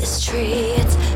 this tree. It's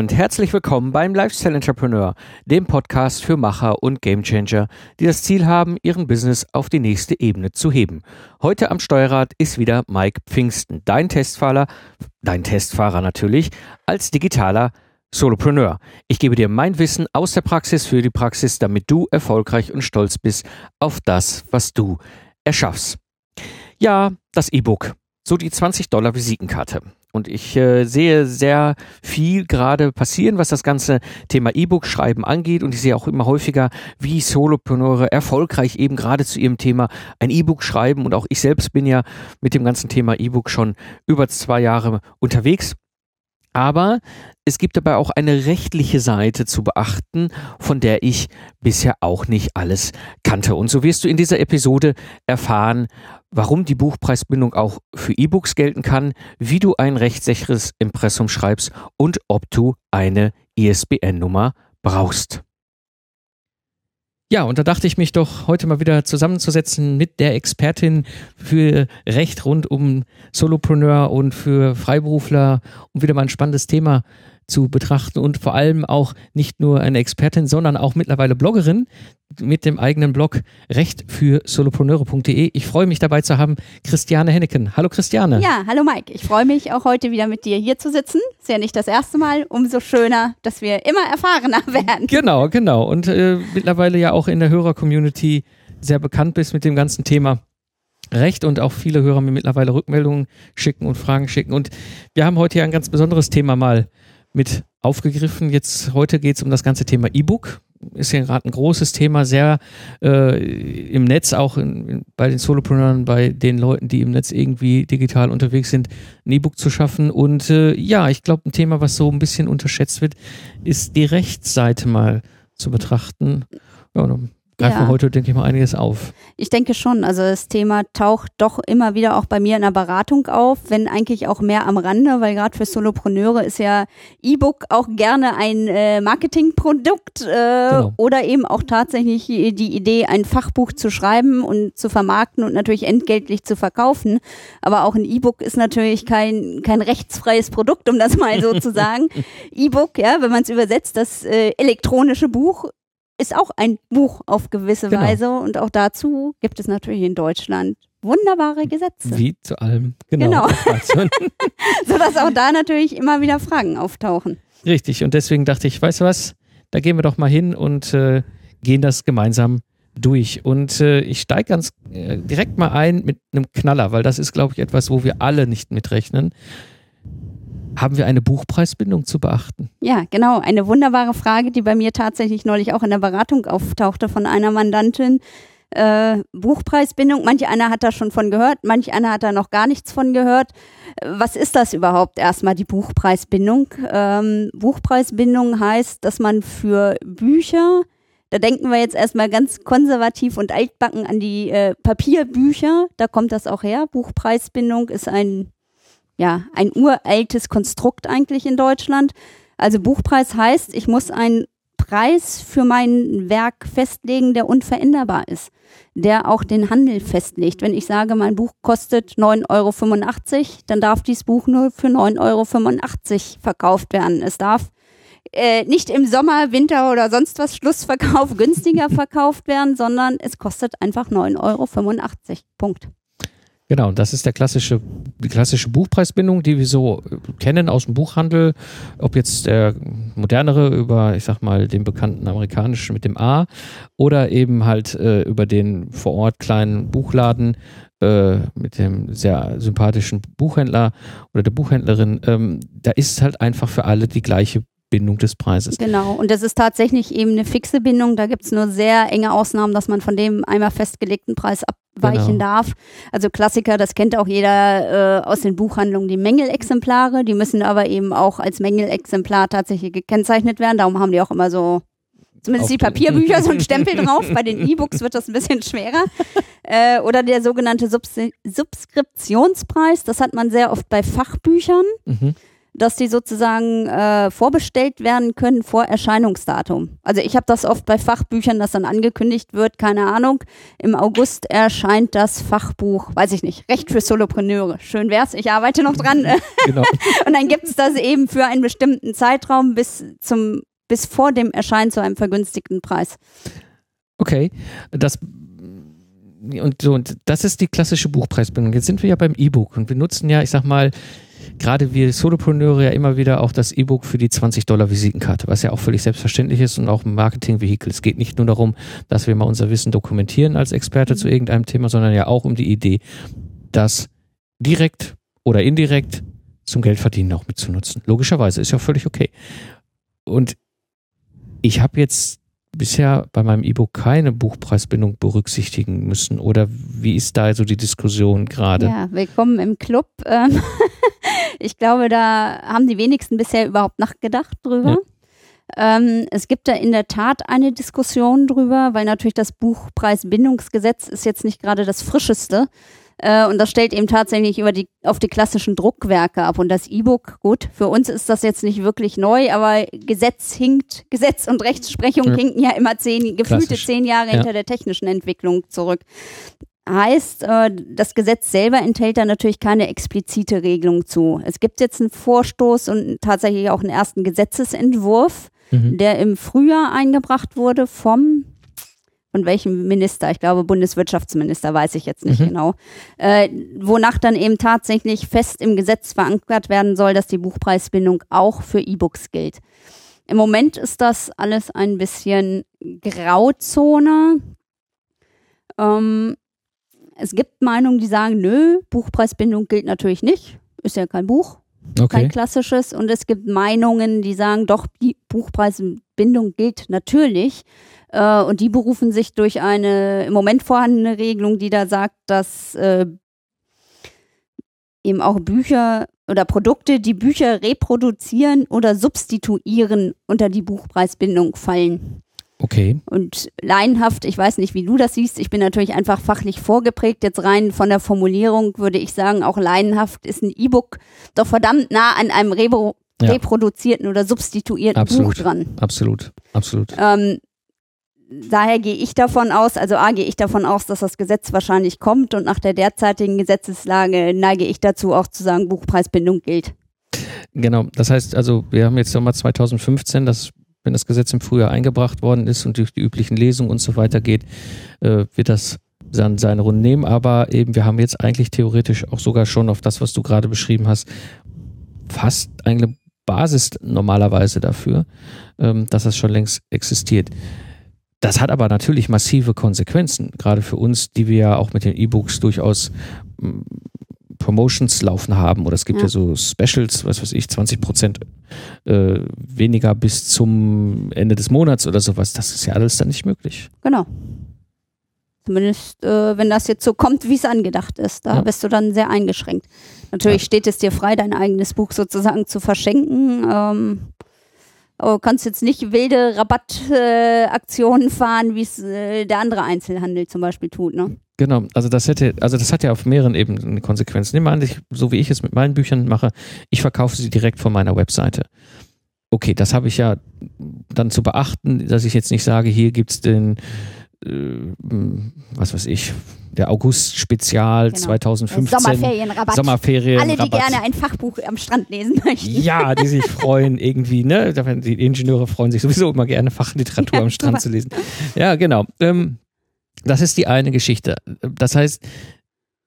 und herzlich willkommen beim Lifestyle Entrepreneur, dem Podcast für Macher und Gamechanger, die das Ziel haben, ihren Business auf die nächste Ebene zu heben. Heute am Steuerrad ist wieder Mike Pfingsten, dein Testfahrer, dein Testfahrer natürlich, als digitaler Solopreneur. Ich gebe dir mein Wissen aus der Praxis für die Praxis, damit du erfolgreich und stolz bist auf das, was du erschaffst. Ja, das E-Book. So die 20 Dollar Visitenkarte. Und ich äh, sehe sehr viel gerade passieren, was das ganze Thema E-Book schreiben angeht. Und ich sehe auch immer häufiger, wie Solopreneure erfolgreich eben gerade zu ihrem Thema ein E-Book schreiben. Und auch ich selbst bin ja mit dem ganzen Thema E-Book schon über zwei Jahre unterwegs. Aber es gibt dabei auch eine rechtliche Seite zu beachten, von der ich bisher auch nicht alles kannte. Und so wirst du in dieser Episode erfahren, warum die Buchpreisbindung auch für E-Books gelten kann, wie du ein rechtssicheres Impressum schreibst und ob du eine ISBN-Nummer brauchst. Ja, und da dachte ich mich doch heute mal wieder zusammenzusetzen mit der Expertin für Recht rund um Solopreneur und für Freiberufler, um wieder mal ein spannendes Thema zu betrachten und vor allem auch nicht nur eine Expertin, sondern auch mittlerweile Bloggerin mit dem eigenen Blog Recht für Solopreneure.de. Ich freue mich dabei zu haben, Christiane Henneken. Hallo Christiane. Ja, hallo Mike. Ich freue mich auch heute wieder mit dir hier zu sitzen. Ist ja nicht das erste Mal. Umso schöner, dass wir immer erfahrener werden. Genau, genau. Und äh, mittlerweile ja auch in der Hörer-Community sehr bekannt bist mit dem ganzen Thema. Recht und auch viele Hörer mir mittlerweile Rückmeldungen schicken und Fragen schicken. Und wir haben heute ja ein ganz besonderes Thema mal mit aufgegriffen. Jetzt heute geht es um das ganze Thema E-Book. Ist ja gerade ein großes Thema, sehr äh, im Netz, auch in, in, bei den Solopreneuren, bei den Leuten, die im Netz irgendwie digital unterwegs sind, ein E-Book zu schaffen. Und äh, ja, ich glaube, ein Thema, was so ein bisschen unterschätzt wird, ist die Rechtsseite mal zu betrachten. Ja, greifen Ja. wir heute, denke ich mal, einiges auf. Ich denke schon. Also das Thema taucht doch immer wieder auch bei mir in der Beratung auf, wenn eigentlich auch mehr am Rande, weil gerade für Solopreneure ist ja E-Book auch gerne ein äh, Marketingprodukt äh, Genau. oder eben auch tatsächlich die Idee, ein Fachbuch zu schreiben und zu vermarkten und natürlich entgeltlich zu verkaufen. Aber auch ein E-Book ist natürlich kein, kein rechtsfreies Produkt, um das mal so zu sagen. E-Book, ja, wenn man es übersetzt, das äh, elektronische Buch ist auch ein Buch auf gewisse Genau. Weise und auch dazu gibt es natürlich in Deutschland wunderbare Gesetze, Wie zu allem. Genau. Genau. sodass auch da natürlich immer wieder Fragen auftauchen. Richtig. Und deswegen dachte ich, weißt du was, da gehen wir doch mal hin und äh, gehen das gemeinsam durch. Und äh, ich steige ganz äh, direkt mal ein mit einem Knaller, weil das ist, glaube ich, etwas, wo wir alle nicht mitrechnen. Haben wir eine Buchpreisbindung zu beachten? Ja, genau. Eine wunderbare Frage, die bei mir tatsächlich neulich auch in der Beratung auftauchte von einer Mandantin. Äh, Buchpreisbindung, manch einer hat da schon von gehört, manch einer hat da noch gar nichts von gehört. Was ist das überhaupt erstmal, die Buchpreisbindung? Ähm, Buchpreisbindung heißt, dass man für Bücher, da denken wir jetzt erstmal ganz konservativ und altbacken an die äh, Papierbücher, da kommt das auch her. Buchpreisbindung ist ein ja, ein uraltes Konstrukt eigentlich in Deutschland. Also Buchpreis heißt, ich muss einen Preis für mein Werk festlegen, der unveränderbar ist, der auch den Handel festlegt. Wenn ich sage, mein Buch kostet 9,85 Euro, dann darf dieses Buch nur für 9,85 Euro verkauft werden. Es darf äh, nicht im Sommer, Winter oder sonst was Schlussverkauf günstiger verkauft werden, sondern es kostet einfach 9,85 Euro. Punkt. Genau, und das ist der klassische, die klassische Buchpreisbindung, die wir so äh, kennen aus dem Buchhandel, ob jetzt der modernere über, ich sag mal, den bekannten amerikanischen mit dem A oder eben halt äh, über den vor Ort kleinen Buchladen äh, mit dem sehr sympathischen Buchhändler oder der Buchhändlerin. Ähm, da ist halt einfach für alle die gleiche Bindung des Preises. Genau, und das ist tatsächlich eben eine fixe Bindung. Da gibt es nur sehr enge Ausnahmen, dass man von dem einmal festgelegten Preis abweichen Genau. darf. Also Klassiker, das kennt auch jeder äh, aus den Buchhandlungen, die Mängelexemplare. Die müssen aber eben auch als Mängelexemplar tatsächlich gekennzeichnet werden. Darum haben die auch immer so, zumindest Auf die Papierbücher, so einen Stempel drauf. Bei den E-Books wird das ein bisschen schwerer. Äh, oder der sogenannte Subs Subskriptionspreis. Das hat man sehr oft bei Fachbüchern Mhm. Dass die sozusagen äh, vorbestellt werden können vor Erscheinungsdatum. Also ich habe das oft bei Fachbüchern, dass dann angekündigt wird, keine Ahnung, im August erscheint das Fachbuch, weiß ich nicht, Recht für Solopreneure. Schön wär's, ich arbeite noch dran. Genau. Und dann gibt es das eben für einen bestimmten Zeitraum bis zum bis vor dem Erscheinen zu einem vergünstigten Preis. Okay, das und so und das ist die klassische Buchpreisbindung. Jetzt sind wir ja beim E-Book und wir nutzen ja, ich sag mal, gerade wir Solopreneure ja immer wieder auch das E-Book für die 20 Dollar Visitenkarte, was ja auch völlig selbstverständlich ist und auch ein Marketingvehikel. Es geht nicht nur darum, dass wir mal unser Wissen dokumentieren als Experte zu irgendeinem Thema, sondern ja auch um die Idee, das direkt oder indirekt zum Geldverdienen auch mitzunutzen. Logischerweise ist ja völlig okay. Und ich habe jetzt bisher bei meinem E-Book keine Buchpreisbindung berücksichtigen müssen. Oder wie ist da so die Diskussion gerade? Ja, willkommen im Club. Ähm, ich glaube, da haben die wenigsten bisher überhaupt nachgedacht drüber. Ähm, es gibt da in der Tat eine Diskussion drüber, weil natürlich das Buchpreisbindungsgesetz ist jetzt nicht gerade das frischeste. Äh, und das stellt eben tatsächlich über die, auf die klassischen Druckwerke ab. Und das E-Book, gut, für uns ist das jetzt nicht wirklich neu, aber Gesetz hinkt, Gesetz und Rechtsprechung Ja. hinken ja immer zehn, gefühlte Klassisch. zehn Jahre Ja. hinter der technischen Entwicklung zurück. Heißt, äh, das Gesetz selber enthält da natürlich keine explizite Regelung zu. Es gibt jetzt einen Vorstoß und tatsächlich auch einen ersten Gesetzesentwurf, Mhm. der im Frühjahr eingebracht wurde vom von welchem Minister, ich glaube Bundeswirtschaftsminister, weiß ich jetzt nicht Mhm. genau, äh, wonach dann eben tatsächlich fest im Gesetz verankert werden soll, dass die Buchpreisbindung auch für E-Books gilt. Im Moment ist das alles ein bisschen Grauzone. Ähm, es gibt Meinungen, die sagen, nö, Buchpreisbindung gilt natürlich nicht, ist ja kein Buch kein Okay. klassisches. Und es gibt Meinungen, die sagen, doch, die Buchpreisbindung gilt natürlich. Äh, und die berufen sich durch eine im Moment vorhandene Regelung, die da sagt, dass äh, eben auch Bücher oder Produkte, die Bücher reproduzieren oder substituieren, unter die Buchpreisbindung fallen. Okay. Und laienhaft, ich weiß nicht, wie du das siehst, ich bin natürlich einfach fachlich vorgeprägt. Jetzt rein von der Formulierung würde ich sagen, auch laienhaft ist ein E-Book doch verdammt nah an einem repro Ja. reproduzierten oder substituierten Absolut. Buch dran. Absolut. Absolut. Ähm, daher gehe ich davon aus, also A, gehe ich davon aus, dass das Gesetz wahrscheinlich kommt und nach der derzeitigen Gesetzeslage neige ich dazu auch zu sagen, Buchpreisbindung gilt. Genau. Das heißt, also wir haben jetzt Sommer 2015, das, wenn das Gesetz im Frühjahr eingebracht worden ist und durch die üblichen Lesungen und so weiter geht, äh, wird das dann seine Runde nehmen. Aber eben, wir haben jetzt eigentlich theoretisch auch sogar schon auf das, was du gerade beschrieben hast, fast eine Basis normalerweise dafür, ähm, dass das schon längst existiert. Das hat aber natürlich massive Konsequenzen, gerade für uns, die wir ja auch mit den E-Books durchaus Promotions laufen haben oder es gibt ja, Ja. so Specials, was weiß ich, 20 Prozent äh, weniger bis zum Ende des Monats oder sowas. Das ist ja alles dann nicht möglich. Genau. Zumindest, äh, wenn das jetzt so kommt, wie es angedacht ist. Da Ja. bist du dann sehr eingeschränkt. Natürlich Ja. steht es dir frei, dein eigenes Buch sozusagen zu verschenken. Ähm, aber du kannst jetzt nicht wilde Rabattaktionen äh, fahren, wie es äh, der andere Einzelhandel zum Beispiel tut. Ne? Genau, also das hätte, also das hat ja auf mehreren Ebenen eine Konsequenz. Nimm mal an, ich, so wie ich es mit meinen Büchern mache, ich verkaufe sie direkt von meiner Webseite. Okay, das habe ich ja dann zu beachten, dass ich jetzt nicht sage, hier gibt's den, äh, was weiß ich, der August-Spezial Genau. 2015. Sommerferienrabatt. Sommerferien. Alle, die gerne ein Fachbuch am Strand lesen möchten. Ja, die sich freuen irgendwie, ne? Die Ingenieure freuen sich sowieso immer gerne, Fachliteratur Ja, am Strand super. zu lesen. Ja, genau. Ähm, das ist die eine Geschichte. Das heißt,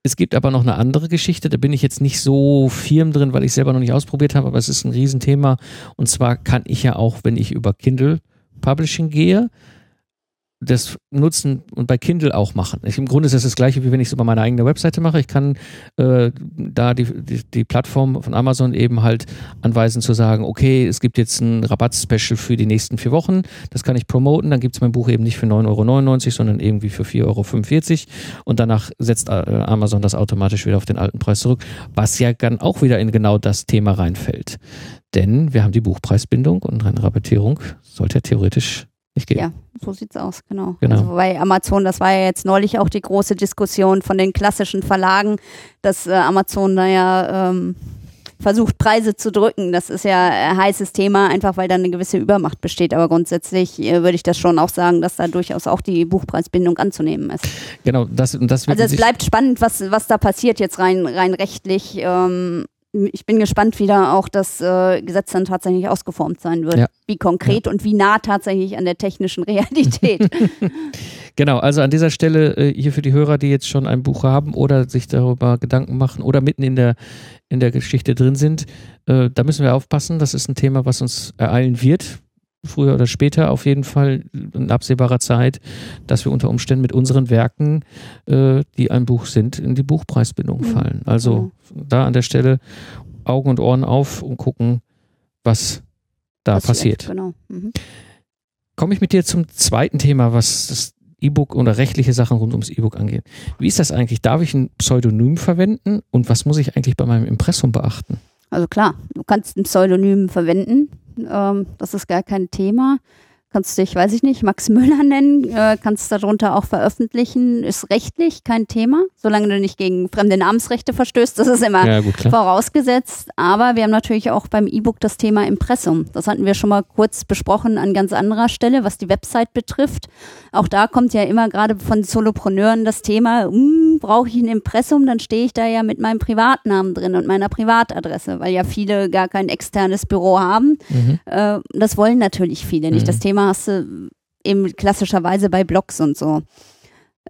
es gibt aber noch eine andere Geschichte, da bin ich jetzt nicht so firm drin, weil ich selber noch nicht ausprobiert habe, aber es ist ein Riesenthema. Und zwar kann ich ja auch, wenn ich über Kindle Publishing gehe, das nutzen und bei Kindle auch machen. Ich, Im Grunde ist das das gleiche, wie wenn ich es über meine eigene Webseite mache. Ich kann äh, da die, die, die Plattform von Amazon eben halt anweisen zu sagen, okay, es gibt jetzt ein Rabatt-Special für die nächsten vier Wochen. Das kann ich promoten. Dann gibt es mein Buch eben nicht für 9,99 Euro, sondern irgendwie für 4,45 Euro. Und danach setzt äh, Amazon das automatisch wieder auf den alten Preis zurück, was ja dann auch wieder in genau das Thema reinfällt. Denn wir haben die Buchpreisbindung und eine Rabattierung sollte ja theoretisch gehen. Ja, so sieht's aus, genau. Genau. Also bei Amazon, das war ja jetzt neulich auch die große Diskussion von den klassischen Verlagen, dass äh, Amazon da ja ähm, versucht, Preise zu drücken. Das ist ja ein heißes Thema, einfach weil da eine gewisse Übermacht besteht. Aber grundsätzlich äh, würde ich das schon auch sagen, dass da durchaus auch die Buchpreisbindung anzunehmen ist. Genau, das, und das wird Also es bleibt spannend, was, was da passiert jetzt rein, rein rechtlich. Ähm, ich bin gespannt, wie da auch das äh, Gesetz dann tatsächlich ausgeformt sein wird. Ja. Wie konkret und wie nah tatsächlich an der technischen Realität. Genau, also an dieser Stelle äh, hier für die Hörer, die jetzt schon ein Buch haben oder sich darüber Gedanken machen oder mitten in der, in der Geschichte drin sind, äh, da müssen wir aufpassen. Das ist ein Thema, was uns ereilen wird, früher oder später, auf jeden Fall in absehbarer Zeit, dass wir unter Umständen mit unseren Werken, äh, die ein Buch sind, in die Buchpreisbindung Mhm, fallen. Also da an der Stelle Augen und Ohren auf und gucken, was da passiert. Genau. Mhm. Komme ich mit dir zum zweiten Thema, was das E-Book oder rechtliche Sachen rund ums E-Book angeht. Wie ist das eigentlich? Darf ich ein Pseudonym verwenden und was muss ich eigentlich bei meinem Impressum beachten? Also klar, du kannst ein Pseudonym verwenden. Ähm, das ist gar kein Thema. Kannst dich, weiß ich nicht, Max Müller nennen, äh, kannst darunter auch veröffentlichen. Ist rechtlich kein Thema, solange du nicht gegen fremde Namensrechte verstößt. Das ist immer Ja, gut, vorausgesetzt. Aber wir haben natürlich auch beim E-Book das Thema Impressum. Das hatten wir schon mal kurz besprochen an ganz anderer Stelle, was die Website betrifft. Auch da kommt ja immer gerade von Solopreneuren das Thema, hm, brauche ich ein Impressum, dann stehe ich da ja mit meinem Privatnamen drin und meiner Privatadresse, weil ja viele gar kein externes Büro haben. Mhm. Äh, das wollen natürlich viele nicht. Mhm. Das Thema hast du eben klassischerweise bei Blogs und so.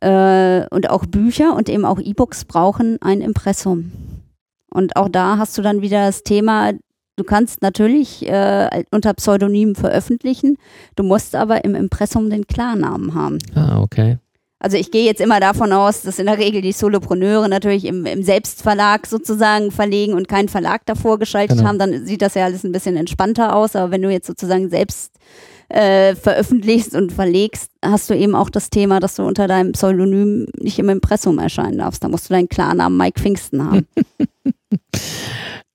Äh, und auch Bücher und eben auch E-Books brauchen ein Impressum. Und auch da hast du dann wieder das Thema, du kannst natürlich äh, unter Pseudonym veröffentlichen, du musst aber im Impressum den Klarnamen haben. Ah, okay. Also ich gehe jetzt immer davon aus, dass in der Regel die Solopreneure natürlich im, im Selbstverlag sozusagen verlegen und keinen Verlag davor geschaltet Genau. haben, dann sieht das ja alles ein bisschen entspannter aus. Aber wenn du jetzt sozusagen selbst äh, veröffentlichst und verlegst, hast du eben auch das Thema, dass du unter deinem Pseudonym nicht im Impressum erscheinen darfst. Da musst du deinen Klarnamen Mike Pfingsten haben.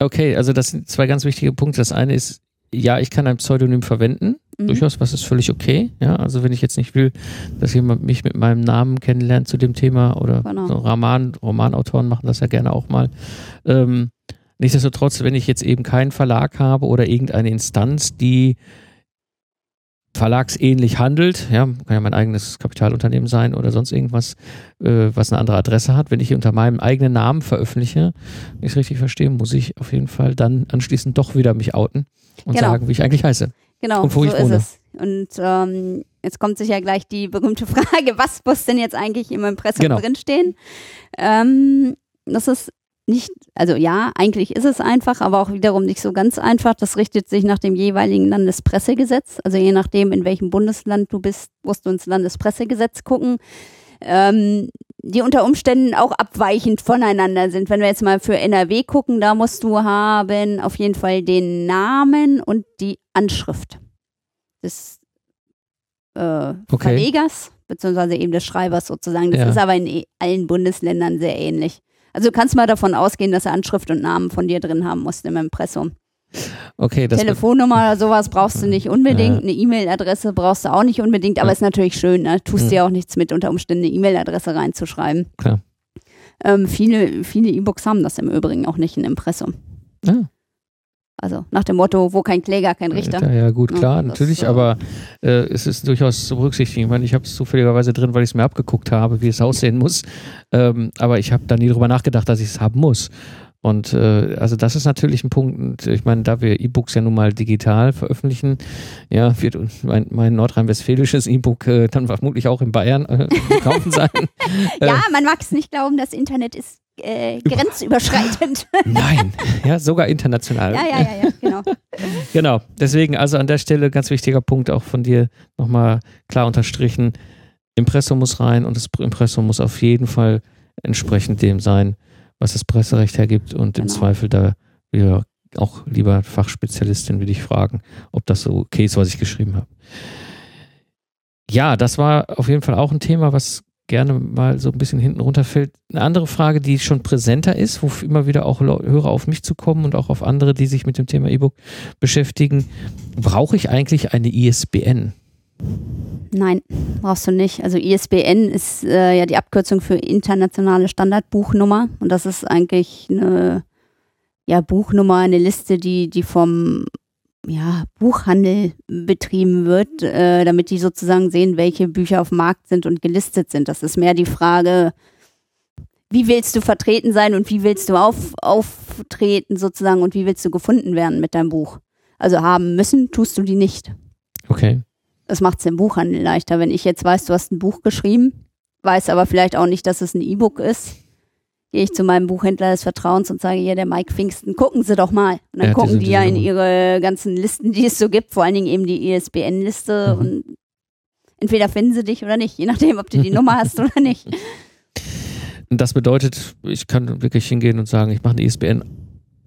Okay, also das sind zwei ganz wichtige Punkte. Das eine ist, ja, ich kann ein Pseudonym verwenden. Mhm. Durchaus, was ist völlig okay. Ja, also wenn ich jetzt nicht will, dass jemand mich mit meinem Namen kennenlernt zu dem Thema oder Genau. so Roman, Romanautoren machen das ja gerne auch mal. Ähm, nichtsdestotrotz, wenn ich jetzt eben keinen Verlag habe oder irgendeine Instanz, die verlagsähnlich handelt, ja, kann ja mein eigenes Kapitalunternehmen sein oder sonst irgendwas, äh, was eine andere Adresse hat. Wenn ich unter meinem eigenen Namen veröffentliche, wenn ich es richtig verstehe, muss ich auf jeden Fall dann anschließend doch wieder mich outen und Genau. sagen, wie ich eigentlich heiße. Genau, Und wo so ich ist wohne. es. Und ähm, jetzt kommt sicher gleich die berühmte Frage, was muss denn jetzt eigentlich im Impressum Genau. drinstehen? Ähm, das ist nicht, also ja, eigentlich ist es einfach, aber auch wiederum nicht so ganz einfach. Das richtet sich nach dem jeweiligen Landespressegesetz. Also je nachdem, in welchem Bundesland du bist, musst du ins Landespressegesetz gucken. Ähm, die unter Umständen auch abweichend voneinander sind. Wenn wir jetzt mal für NRW gucken, da musst du haben auf jeden Fall den Namen und die Anschrift des äh, Okay. Verlegers, beziehungsweise eben des Schreibers sozusagen. Das Ja. ist aber in eh- allen Bundesländern sehr ähnlich. Also du kannst mal davon ausgehen, dass er Anschrift und Namen von dir drin haben musst im Impressum. Okay, das Telefonnummer oder sowas brauchst du nicht unbedingt. Ja. Eine E-Mail-Adresse brauchst du auch nicht unbedingt, aber Ja. ist natürlich schön. Ne? Tust Ja. dir auch nichts mit, unter Umständen eine E-Mail-Adresse reinzuschreiben. Klar. Ähm, viele viele E-Books haben das im Übrigen auch nicht in Impressum. Ah. Also nach dem Motto, wo kein Kläger, kein Richter. Ja, ja, gut, Ja, klar, das, natürlich, äh, aber äh, es ist durchaus zu berücksichtigen. Ich meine, ich habe es zufälligerweise drin, weil ich es mir abgeguckt habe, wie es aussehen muss. Ähm, aber ich habe da nie drüber nachgedacht, dass ich es haben muss. Und äh, also das ist natürlich ein Punkt. Und ich meine, da wir E-Books ja nun mal digital veröffentlichen, ja, wird mein, mein nordrhein-westfälisches E-Book äh, dann vermutlich auch in Bayern äh, zu kaufen sein. Ja, man mag es nicht glauben, das Internet ist äh, grenzüberschreitend. Nein, ja, sogar international. ja, ja, ja, ja, genau. Genau, deswegen also an der Stelle ganz wichtiger Punkt auch von dir nochmal klar unterstrichen. Impressum muss rein und das Impressum muss auf jeden Fall entsprechend dem sein, was das Presserecht hergibt und im Genau. Zweifel da wieder auch lieber Fachspezialistin will ich fragen, ob das so okay ist, was ich geschrieben habe. Ja, das war auf jeden Fall auch ein Thema, was gerne mal so ein bisschen hinten runterfällt. Eine andere Frage, die schon präsenter ist, wo immer wieder auch Hörer auf mich zukommen und auch auf andere, die sich mit dem Thema E-Book beschäftigen. Brauche ich eigentlich eine ISBN? Nein, brauchst du nicht. Also ISBN ist äh, ja die Abkürzung für internationale Standardbuchnummer und das ist eigentlich eine ja, Buchnummer, eine Liste, die, die vom ja, Buchhandel betrieben wird, äh, damit die sozusagen sehen, welche Bücher auf dem Markt sind und gelistet sind. Das ist mehr die Frage, wie willst du vertreten sein und wie willst du auf, auftreten sozusagen und wie willst du gefunden werden mit deinem Buch. Also haben müssen, tust du die nicht. Okay. Das macht es im Buchhandel leichter. Wenn ich jetzt weiß, du hast ein Buch geschrieben, weiß aber vielleicht auch nicht, dass es ein E-Book ist, gehe ich zu meinem Buchhändler des Vertrauens und sage, hier, der Mike Pfingsten, gucken Sie doch mal. Und dann Ja, gucken diese- die ja in ihre ganzen Listen, die es so gibt, vor allen Dingen eben die ISBN-Liste Mhm. und entweder finden sie dich oder nicht, je nachdem, ob du die Nummer hast oder nicht. Das bedeutet, ich kann wirklich hingehen und sagen, ich mache eine ISBN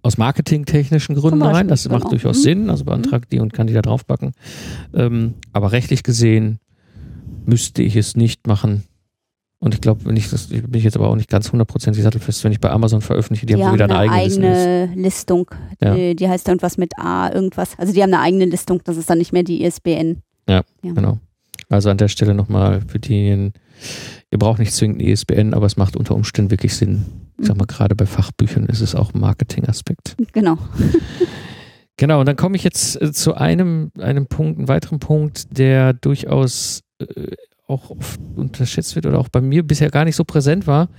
aus marketingtechnischen Gründen rein. Das macht genau. durchaus Mhm. Sinn. Also beantragt die und kann die da draufpacken. Ähm, aber rechtlich gesehen müsste ich es nicht machen. Und ich glaube, wenn ich das, ich bin jetzt aber auch nicht ganz hundertprozentig sattelfest, wenn ich bei Amazon veröffentliche, die, Die, haben so wieder eine eigene, Liste. eigene Listung. Ja. Die, die heißt irgendwas mit A, irgendwas. Also die haben eine eigene Listung, das ist dann nicht mehr die ISBN. Ja, Genau. Also an der Stelle nochmal für diejenigen, ihr braucht nicht zwingend eine ISBN, aber es macht unter Umständen wirklich Sinn. Ich sag mal, gerade bei Fachbüchern ist es auch ein Marketingaspekt. Genau. Genau, und dann komme ich jetzt äh, zu einem, einem Punkt, einem weiteren Punkt, der durchaus äh, auch oft unterschätzt wird oder auch bei mir bisher gar nicht so präsent war.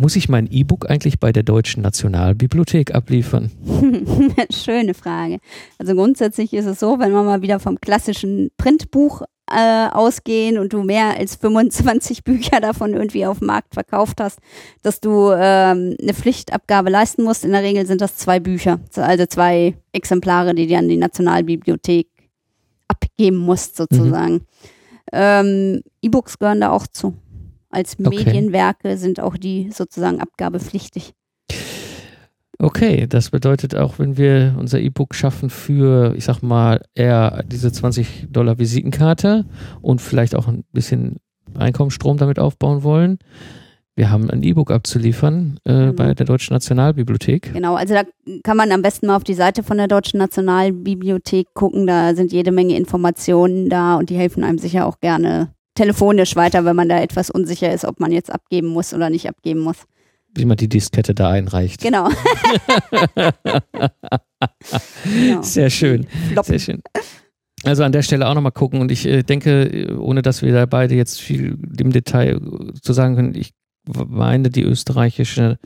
Muss ich mein E-Book eigentlich bei der Deutschen Nationalbibliothek abliefern? Schöne Frage. Also grundsätzlich ist es so, wenn wir mal wieder vom klassischen Printbuch äh, ausgehen und du mehr als 25 Bücher davon irgendwie auf dem Markt verkauft hast, dass du ähm, eine Pflichtabgabe leisten musst. In der Regel sind das zwei Bücher, also zwei Exemplare, die dir an die Nationalbibliothek abgeben musst sozusagen. Ähm, E-Books gehören da auch zu. Als Okay. Medienwerke sind auch die sozusagen abgabepflichtig. Okay, das bedeutet auch, wenn wir unser E-Book schaffen für, ich sag mal, eher diese 20 Dollar Visitenkarte und vielleicht auch ein bisschen Einkommensstrom damit aufbauen wollen, wir haben ein E-Book abzuliefern äh, Mhm. bei der Deutschen Nationalbibliothek. Genau, also da kann man am besten mal auf die Seite von der Deutschen Nationalbibliothek gucken. Da sind jede Menge Informationen da und die helfen einem sicher auch gerne telefonisch weiter, wenn man da etwas unsicher ist, ob man jetzt abgeben muss oder nicht abgeben muss. Wie man die Diskette da einreicht. Genau. genau. Sehr schön. Flop. Sehr schön. Also an der Stelle auch nochmal gucken und ich äh, denke, äh, ohne dass wir da beide jetzt viel im Detail äh, zu sagen können, ich meine, die österreichische,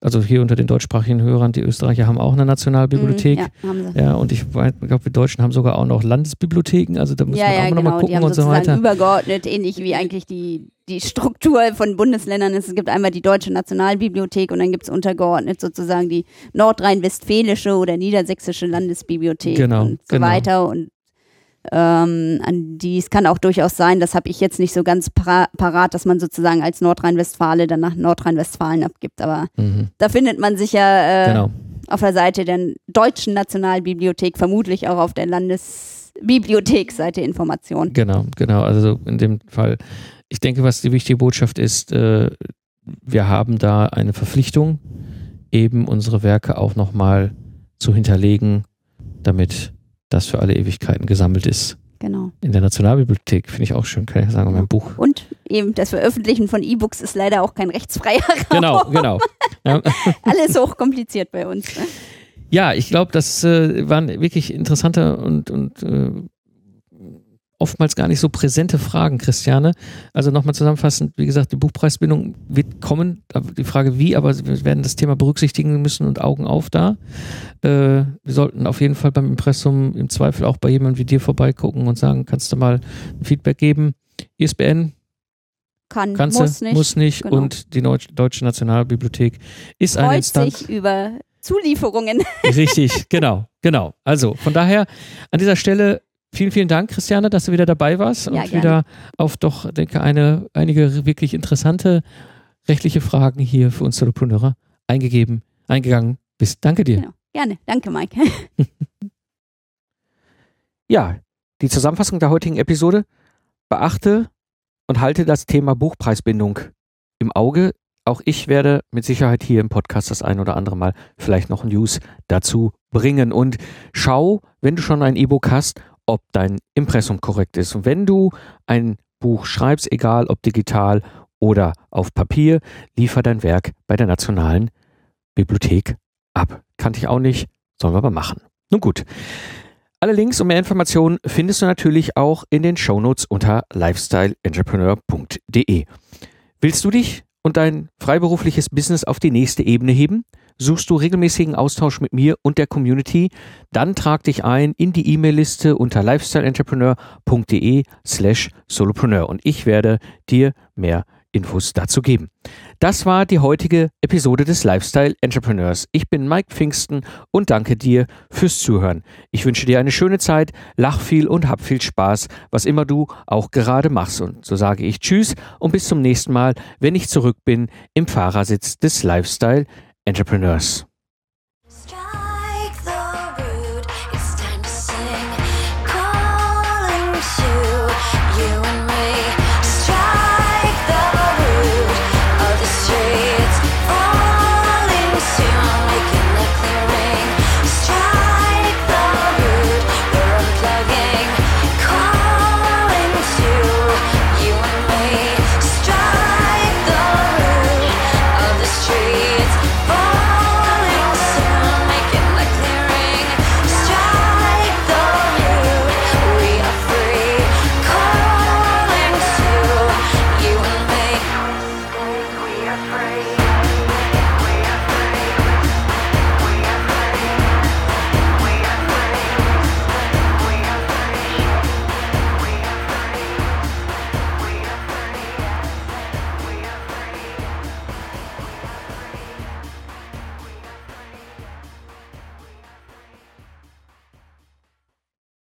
also hier unter den deutschsprachigen Hörern, die Österreicher haben auch eine Nationalbibliothek. Mhm, ja, haben sie. Ja, und ich glaube, wir Deutschen haben sogar auch noch Landesbibliotheken, also da muss Ja, man ja, auch genau. nochmal die gucken haben und so weiter. übergeordnet, ähnlich wie eigentlich die, die Struktur von Bundesländern ist. Es gibt einmal die Deutsche Nationalbibliothek und dann gibt es untergeordnet sozusagen die nordrhein-westfälische oder niedersächsische Landesbibliothek Genau, und so genau. weiter. Und ähm, an die, es kann auch durchaus sein, das habe ich jetzt nicht so ganz para parat, dass man sozusagen als Nordrhein-Westfale dann nach Nordrhein-Westfalen abgibt. Aber Mhm, da findet man sicher äh, genau. auf der Seite der Deutschen Nationalbibliothek, vermutlich auch auf der Landesbibliotheksseite Informationen. Genau, genau. Also in dem Fall, ich denke, was die wichtige Botschaft ist, äh, wir haben da eine Verpflichtung, eben unsere Werke auch nochmal zu hinterlegen, damit das für alle Ewigkeiten gesammelt ist. Genau. In der Nationalbibliothek finde ich auch schön, kann ich sagen, mein Buch. Und eben das Veröffentlichen von E-Books ist leider auch kein rechtsfreier Raum. Genau, genau. Ja. Alles hochkompliziert bei uns. ne? Ja, ich glaube, das äh, waren wirklich interessante und, und äh, oftmals gar nicht so präsente Fragen, Christiane. Also nochmal zusammenfassend, wie gesagt, die Buchpreisbindung wird kommen. Die Frage wie, aber wir werden das Thema berücksichtigen müssen und Augen auf da. Äh, wir sollten auf jeden Fall beim Impressum im Zweifel auch bei jemandem wie dir vorbeigucken und sagen, kannst du mal ein Feedback geben? ISBN, Kann, kannst muss du, nicht. muss nicht. Genau. Und die Deutsche Nationalbibliothek ist eine Freut Instanz. sich über Zulieferungen. Richtig, genau, genau. Also von daher an dieser Stelle vielen, vielen Dank, Christiane, dass du wieder dabei warst Ja, und gerne. wieder auf doch, denke eine, einige wirklich interessante rechtliche Fragen hier für uns Solopreneure eingegeben, eingegangen bist. Danke dir. Genau. Gerne. Danke, Mike. Ja, die Zusammenfassung der heutigen Episode. Beachte und halte das Thema Buchpreisbindung im Auge. Auch ich werde mit Sicherheit hier im Podcast das ein oder andere Mal vielleicht noch News dazu bringen. Und schau, wenn du schon ein E-Book hast, ob dein Impressum korrekt ist. Und wenn du ein Buch schreibst, egal ob digital oder auf Papier, liefer dein Werk bei der Nationalen Bibliothek ab. Kannte ich auch nicht, sollen wir aber machen. Nun gut. Alle Links und mehr Informationen findest du natürlich auch in den Shownotes unter lifestyleentrepreneur.de. Willst du dich und dein freiberufliches Business auf die nächste Ebene heben? Suchst du regelmäßigen Austausch mit mir und der Community? Dann trag dich ein in die E-Mail-Liste unter lifestyleentrepreneur.de slash solopreneur und ich werde dir mehr Infos dazu geben. Das war die heutige Episode des Lifestyle Entrepreneurs. Ich bin Mike Pfingsten und danke dir fürs Zuhören. Ich wünsche dir eine schöne Zeit, lach viel und hab viel Spaß, was immer du auch gerade machst. Und so sage ich Tschüss und bis zum nächsten Mal, wenn ich zurück bin im Fahrersitz des Lifestyle Entrepreneurs.